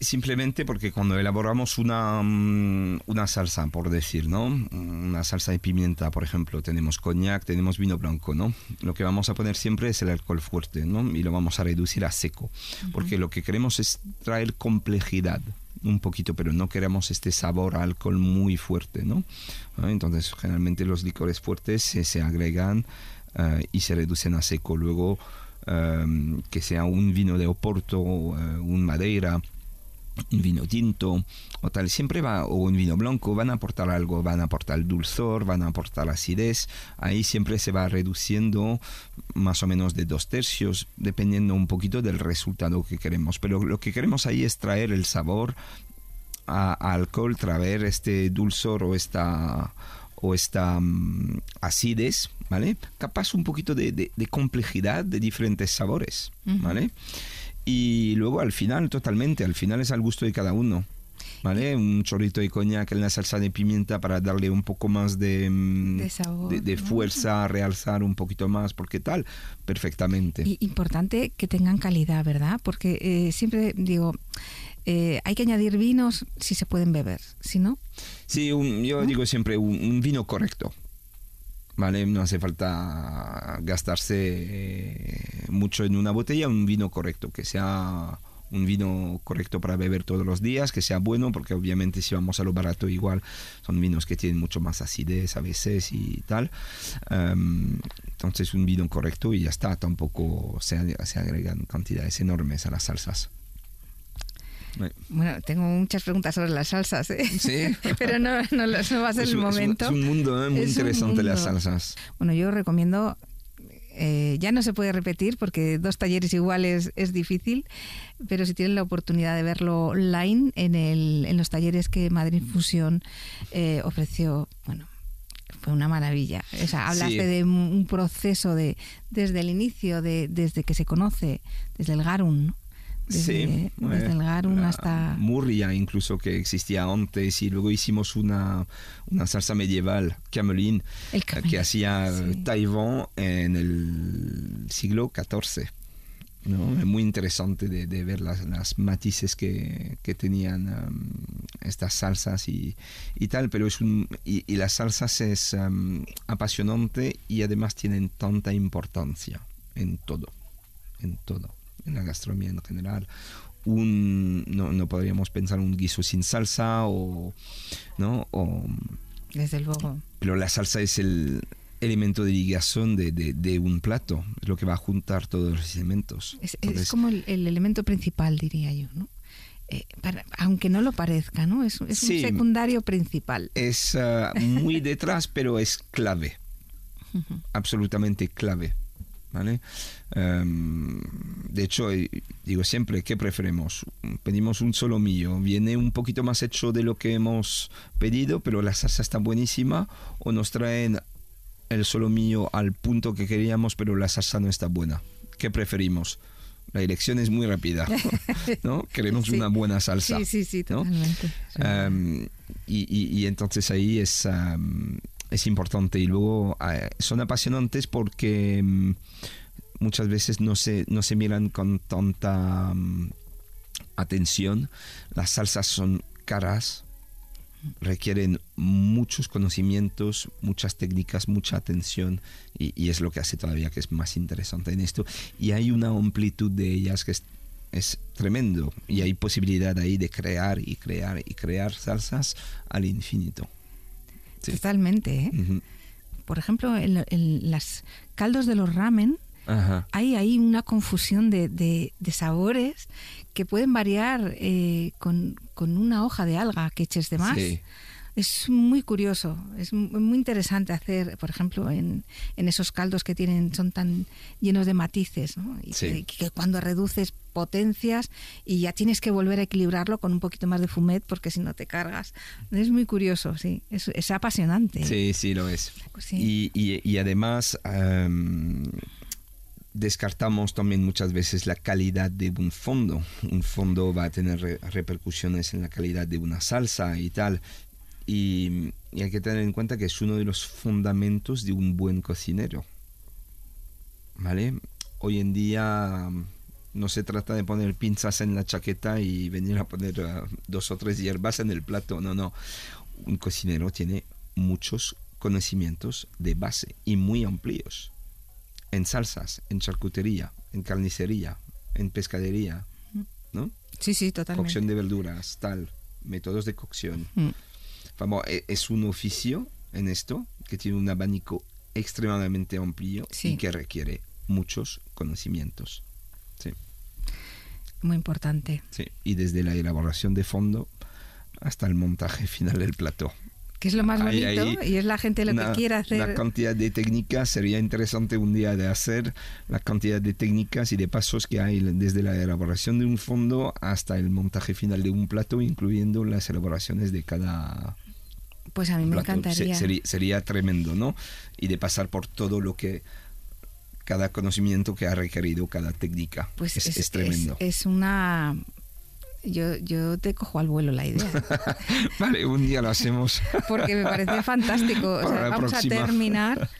Simplemente porque cuando elaboramos una, mm, una salsa, por decir, ¿no? Una salsa de pimienta, por ejemplo, tenemos coñac, tenemos vino blanco, ¿no? Lo que vamos a poner siempre es el alcohol fuerte, ¿no? Y lo vamos a reducir a seco, porque lo que queremos es traer complejidad un poquito, pero no queremos este sabor a alcohol muy fuerte, ¿no? Ah, Entonces, generalmente los licores fuertes se, se agregan eh, y se reducen a seco. Luego, eh, que sea un vino de Oporto, eh, un Madeira, un vino tinto o tal, siempre va, o un vino blanco, van a aportar algo, van a aportar dulzor, van a aportar acidez, ahí siempre se va reduciendo más o menos de dos tercios, dependiendo un poquito del resultado que queremos, pero lo que queremos ahí es traer el sabor a, a alcohol, traer este dulzor o esta o esta mm, acidez, ¿vale? Capaz un poquito de, de- de complejidad de diferentes sabores, ¿vale? Y luego al final, totalmente, al final es al gusto de cada uno. ¿Vale? Un chorrito de coñac en la salsa de pimienta para darle un poco más de, mm, De sabor, de, de ¿no? fuerza, realzar un poquito más, porque tal, perfectamente. Y importante que tengan calidad, ¿verdad? Porque eh, siempre digo, eh, hay que añadir vinos si se pueden beber, si no, Sí, un- yo digo siempre un, un vino correcto. ¿Vale? No hace falta gastarse eh, mucho en una botella, un vino correcto, que sea un vino correcto para beber todos los días, que sea bueno, porque obviamente si vamos a lo barato igual son vinos que tienen mucho más acidez a veces y tal. Em, entonces un vino correcto y ya está, tampoco se agregan cantidades enormes a las salsas. Bueno, tengo muchas preguntas sobre las salsas, ¿eh? Sí. pero no, no, no va a ser Es el un- es un- momento. Es un mundo ¿eh? muy Es interesante las salsas. Bueno, yo recomiendo, eh, ya no se puede repetir porque dos talleres iguales es difícil, pero si tienen la oportunidad de verlo online en, el, en los talleres que Madrid Fusión eh, ofreció, bueno, fue una maravilla. O sea, hablaste Sí. de un un proceso de desde el inicio, de, desde que se conoce, desde el Garum, ¿no? Desde, sí, desde eh, el Garum hasta... Murria incluso que existía antes y luego hicimos una, una salsa medieval, Camelin, El eh, que hacía sí. Taiwán en el siglo XIV. ¿no? Es muy interesante de, de ver las, las matices que, que tenían um, estas salsas y, y tal, pero es un, y, y las salsas es um, apasionante y además tienen tanta importancia en todo, en todo. En la gastronomía en general. Un, no, no podríamos pensar un guiso sin salsa o, ¿no? O, Desde luego. pero la salsa es el elemento de ligación de, de, de un plato, es lo que va a juntar todos los elementos. Es, como el, el elemento principal, diría yo, ¿no? Eh, para- aunque no lo parezca, ¿no? Es, es Sí. un secundario principal. es ah, muy detrás, pero es clave, absolutamente clave. ¿Vale? Em, de hecho, digo siempre, ¿qué preferimos? Pedimos un solomillo, viene un poquito más hecho de lo que hemos pedido, pero la salsa está buenísima, o nos traen el solomillo al punto que queríamos, pero la salsa no está buena. ¿Qué preferimos? La elección es muy rápida, ¿no? Queremos Sí. una buena salsa. Sí, sí, sí. Um, y, y- y entonces ahí es, um, es importante. Y luego eh, son apasionantes porque um, muchas veces no se, no se miran con tanta um, atención. Las salsas son caras, requieren muchos conocimientos, muchas técnicas, mucha atención y, y es lo que hace todavía que es más interesante en esto. Y hay una amplitud de ellas que es, es tremendo y hay posibilidad ahí de crear y crear y crear salsas al infinito. Sí. Totalmente, ¿eh? Por ejemplo, en, en las caldos de los ramen Ajá. hay ahí una confusión de, de- de sabores que pueden variar eh, con, con una hoja de alga que eches de más. Sí. Es muy curioso, es mu- muy interesante hacer, por ejemplo, en, en esos caldos que tienen son tan llenos de matices, ¿no? Y Sí. que, que cuando reduces potencias y ya tienes que volver a equilibrarlo con un poquito más de fumet porque si no te cargas. Es muy curioso, sí, es, es apasionante. Sí, sí, lo es. Sí. Y, y- y además em, descartamos también muchas veces la calidad de un fondo. Un fondo va a tener re- repercusiones en la calidad de una salsa y tal. Y, y hay que tener en cuenta que es uno de los fundamentos de un buen cocinero. ¿Vale? Hoy en día mm, no se trata de poner pinzas en la chaqueta y venir a poner eh, dos o tres hierbas en el plato. No, no. Un cocinero tiene muchos conocimientos de base y muy amplios. En salsas, en charcutería, en carnicería, en pescadería, ¿no? Sí, sí, totalmente. Cocción de verduras, tal, métodos de cocción. Mm. Vamos, e- es un oficio en esto que tiene un abanico extremadamente amplio Sí. y que requiere muchos conocimientos. Sí, Muy importante. sí. Y desde la elaboración de fondo hasta el montaje final del plato. Que es lo más bonito y es la gente lo una, que quiere hacer. una cantidad de técnicas, sería interesante un día de hacer la cantidad de técnicas y de pasos que hay desde la elaboración de un fondo hasta el montaje final de un plato, incluyendo las elaboraciones de cada Pues a mí me. Se- encantaría. sería, sería tremendo, ¿no? Y de pasar por todo lo que cada conocimiento que ha requerido cada técnica. Pues es, es, es tremendo. es- es una. Yo, yo te cojo al vuelo la idea, vale, un día lo hacemos. porque me parece fantástico. O sea, vamos próxima. a terminar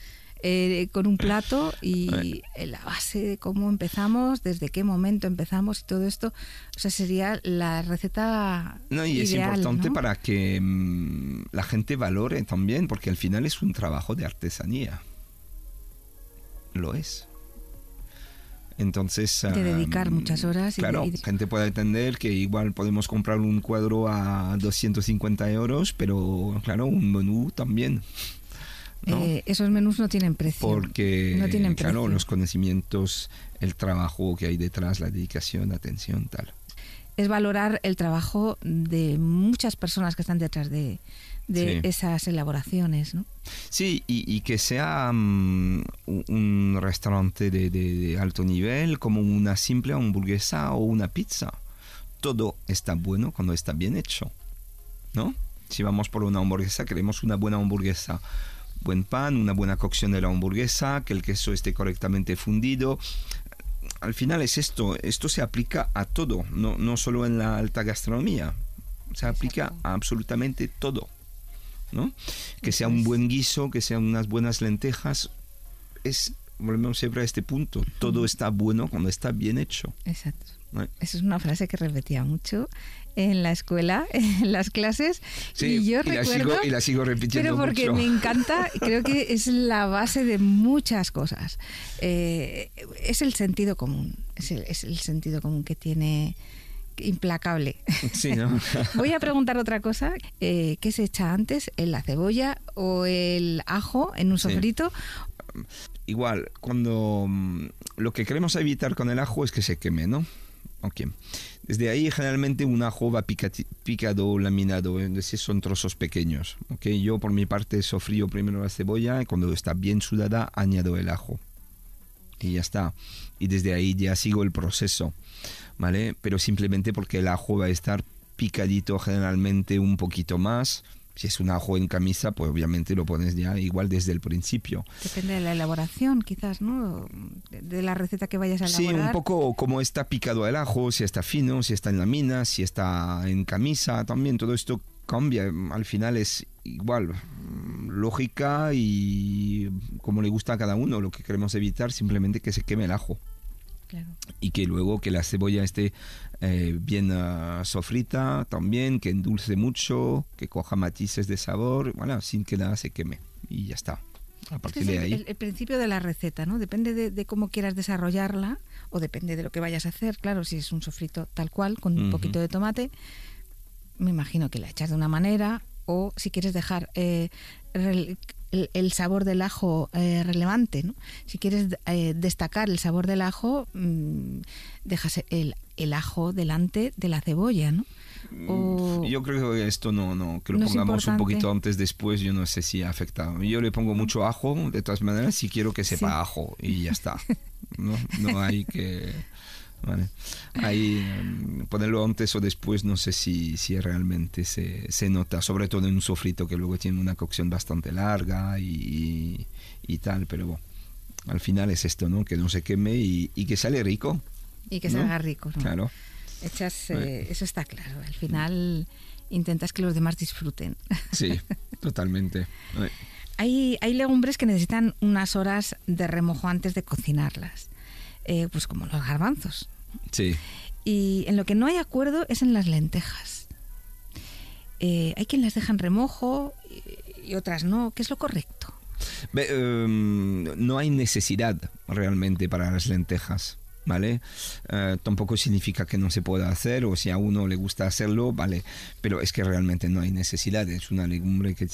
eh, con un plato y en la base de cómo empezamos, desde qué momento empezamos y todo esto. O sea, sería la receta. No, y es importante ¿no? para que mm, la gente valore también, porque al final es un trabajo de artesanía. Lo es. Entonces... De dedicar ah, muchas horas y de- Claro, y de- gente puede entender que igual podemos comprar un cuadro a 250 euros, pero claro, un menú también. ¿No? Eh, esos menús no tienen precio. Porque, no tienen claro, precio. los conocimientos, el trabajo que hay detrás, la dedicación, la atención, tal. es valorar el trabajo de muchas personas que están detrás de, de Sí. esas elaboraciones, ¿no? Sí, y, y que sea un- un restaurante de, de- de alto nivel, como una simple hamburguesa o una pizza. Todo está bueno cuando está bien hecho, ¿no? Si vamos por una hamburguesa, queremos una buena hamburguesa. Buen pan, una buena cocción de la hamburguesa, que el queso esté correctamente fundido. Al final es esto, esto se aplica a todo, no, no solo en la alta gastronomía, se aplica a absolutamente todo. ¿no? Que sea un buen guiso, que sean unas buenas lentejas, es volvemos siempre a este punto. Todo está bueno cuando está bien hecho. Exacto. Esa es una frase que repetía mucho en la escuela, en las clases. y yo recuerdo, la sigo, y la sigo repitiendo. Pero porque me encanta, creo que es la base de muchas cosas. Eh, es el sentido común, es el, es el sentido común que tiene implacable. Sí, ¿no? Voy a preguntar otra cosa. Eh, ¿Qué se echa antes? ¿La cebolla o el ajo en un sofrito? Igual, cuando mm, lo que queremos evitar con el ajo es que se queme, ¿no? Ok. Desde ahí generalmente un ajo va picado, laminado, es decir, son trozos pequeños. Okay. Yo por mi parte sofrío primero la cebolla y cuando está bien sudada añado el ajo. Y ya está. Y desde ahí ya sigo el proceso. ¿Vale? Pero simplemente porque el ajo va a estar picadito generalmente un poquito más si es un ajo en camisa, pues obviamente lo pones ya igual desde el principio. Depende de la elaboración, quizás, ¿no? De la receta que vayas a elaborar. Sí, un poco como está picado el ajo, si está fino, si está en la mina, si está en camisa, también todo esto cambia. Al final es igual, lógica y como le gusta a cada uno. Lo que queremos evitar simplemente que se queme el ajo. Y que luego que la cebolla esté eh, bien uh, sofrita también, que endulce mucho, que coja matices de sabor, bueno, sin que nada se queme. Y ya está. A partir de ahí. El, principio de la receta, ¿no? Depende de, cómo quieras desarrollarla o depende de lo que vayas a hacer. Claro, si es un sofrito tal cual, con un poquito de tomate, me imagino que la echas de una manera o si quieres dejar eh, el, sabor del ajo eh, relevante. ¿no? Si quieres eh, destacar el sabor del ajo, mm, dejas el, el, ajo delante de la cebolla. ¿no? Mm, yo creo que esto no, no que lo pongamos un poquito antes, después, yo no sé si afecta. Yo le pongo mucho ajo, de todas maneras, si quiero que sepa ajo y ya está. No, no hay que... Vale. Ahí em, ponerlo antes o después no sé si, si realmente se, se, nota, sobre todo en un sofrito que luego tiene una cocción bastante larga y, y, tal, pero bueno, al final es esto, ¿no? Que no se queme y, y que sale rico. Y que salga rico, ¿no? Claro. Echas, eh, eso está claro, al final intentas que los demás disfruten. Sí, totalmente. Hay, hay legumbres que necesitan unas horas de remojo antes de cocinarlas. Eh, pues como los garbanzos. Sí. Y en lo que no hay acuerdo es en las lentejas. Eh, hay quien las deja en remojo y, otras no. ¿Qué es lo correcto? Em, no hay necesidad realmente para las lentejas. ¿Vale? Eh, tampoco significa que no se pueda hacer o si a uno le gusta hacerlo, ¿vale? Pero es que realmente no hay necesidad. Es una legumbre que,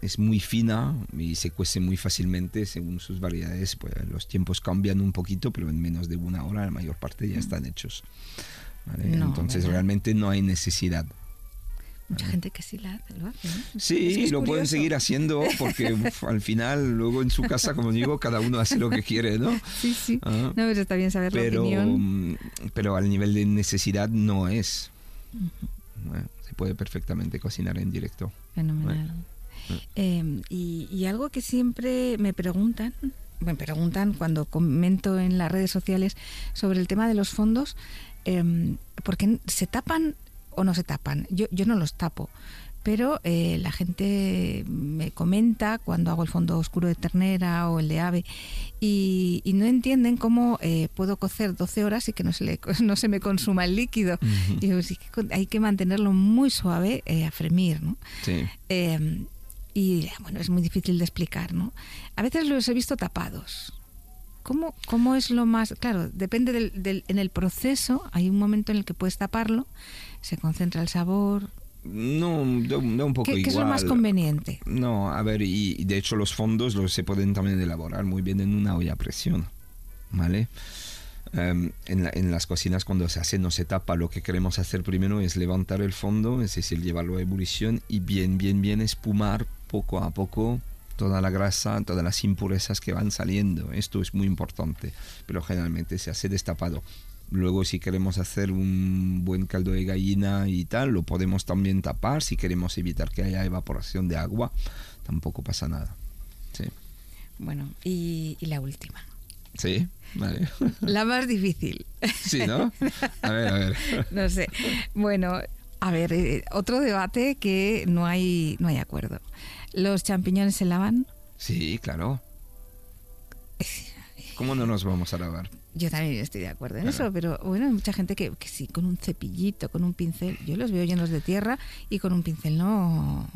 es muy fina y se cuece muy fácilmente según sus variedades. Pues los tiempos cambian un poquito, pero en menos de una hora la mayor parte ya están hechos. Entonces realmente no hay necesidad. Mucha gente que sí la lo hace. Sí, lo pueden seguir haciendo porque al final, luego en su casa, como digo, cada uno hace lo que quiere, ¿no? Sí, sí. Ah. no, pero está bien saber pero, la opinión. Mm, pero al nivel de necesidad no es. Se puede perfectamente cocinar en directo. Fenomenal. Em, y, y algo que siempre me preguntan, me preguntan cuando comento en las redes sociales sobre el tema de los fondos, eh, porque se tapan o no se tapan. Yo, yo no los tapo, pero eh, la gente me comenta cuando hago el fondo oscuro de ternera o el de ave y, no entienden cómo eh, puedo cocer 12 horas y que no se, le, no se me consuma el líquido. y hay que mantenerlo muy suave eh, a fremir, ¿no? Sí. Em, y bueno, es muy difícil de explicar, ¿no? A veces los he visto tapados. ¿Cómo, ¿Cómo, es lo más...? Claro, depende del, del, en el proceso, hay un momento en el que puedes taparlo, se concentra el sabor. No, da, un poco igual. ¿Qué es lo más conveniente? No, a ver, y, de hecho los fondos los se pueden también elaborar muy bien en una olla a presión, ¿vale? Em, en, en, las cocinas cuando se hace no se tapa, lo que queremos hacer primero es levantar el fondo, es decir, llevarlo a ebullición y bien, bien, bien espumar poco a poco toda la grasa, todas las impurezas que van saliendo. Esto es muy importante, pero generalmente se hace destapado. Luego si queremos hacer un buen caldo de gallina y tal, lo podemos también tapar. Si queremos evitar que haya evaporación de agua, tampoco pasa nada. Sí. Bueno, y, la última. Sí, vale. La más difícil. Sí, ¿no? A ver, a ver. No sé. Bueno, a ver, eh, otro debate que no hay, no hay acuerdo. ¿Los champiñones se lavan? Sí, claro. ¿Cómo no nos vamos a lavar? Yo también estoy de acuerdo en eso, pero bueno, hay mucha gente que, que sí, con un cepillito, con un pincel. Yo los veo llenos de tierra y con un pincel no.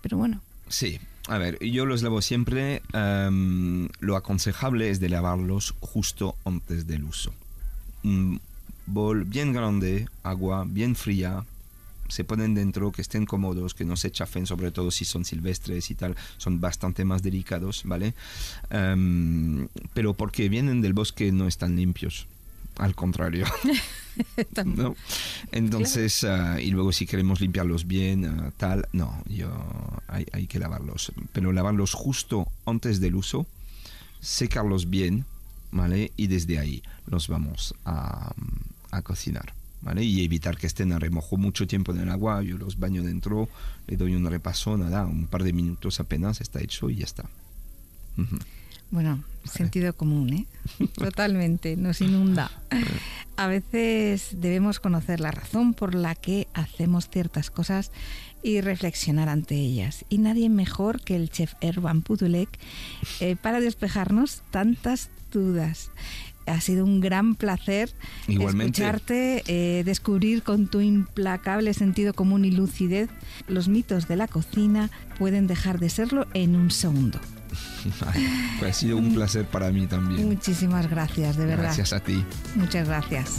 Pero bueno. Sí, a ver, yo los lavo siempre. em, lo aconsejable es de lavarlos justo antes del uso. Un bol bien grande, agua bien fría. Se ponen dentro, que estén cómodos, que no se chafen, sobre todo si son silvestres y tal, son bastante más delicados, ¿vale? Em, pero porque vienen del bosque no están limpios, al contrario. ¿no? Entonces, ah, y luego si queremos limpiarlos bien, ah, tal, no, yo, hay, hay que lavarlos. Pero lavarlos justo antes del uso, secarlos bien, ¿vale? Y desde ahí los vamos a, a cocinar. ¿Vale? Y evitar que estén a remojo mucho tiempo en el agua. Yo los baño dentro, le doy un repaso, nada, un par de minutos apenas, está hecho y ya está. Ujú. Bueno, sentido común, ¿eh? Totalmente, nos inunda. A veces debemos conocer la razón por la que hacemos ciertas cosas y reflexionar ante ellas. Y nadie mejor que el chef Erwan Pudulek eh, para despejarnos tantas dudas. Ha sido un gran placer Igualmente. escucharte, eh, descubrir con tu implacable sentido común y lucidez los mitos de la cocina pueden dejar de serlo en un segundo. Pues ha sido un placer para mí también. Muchísimas gracias, de verdad. Gracias a ti. Muchas gracias.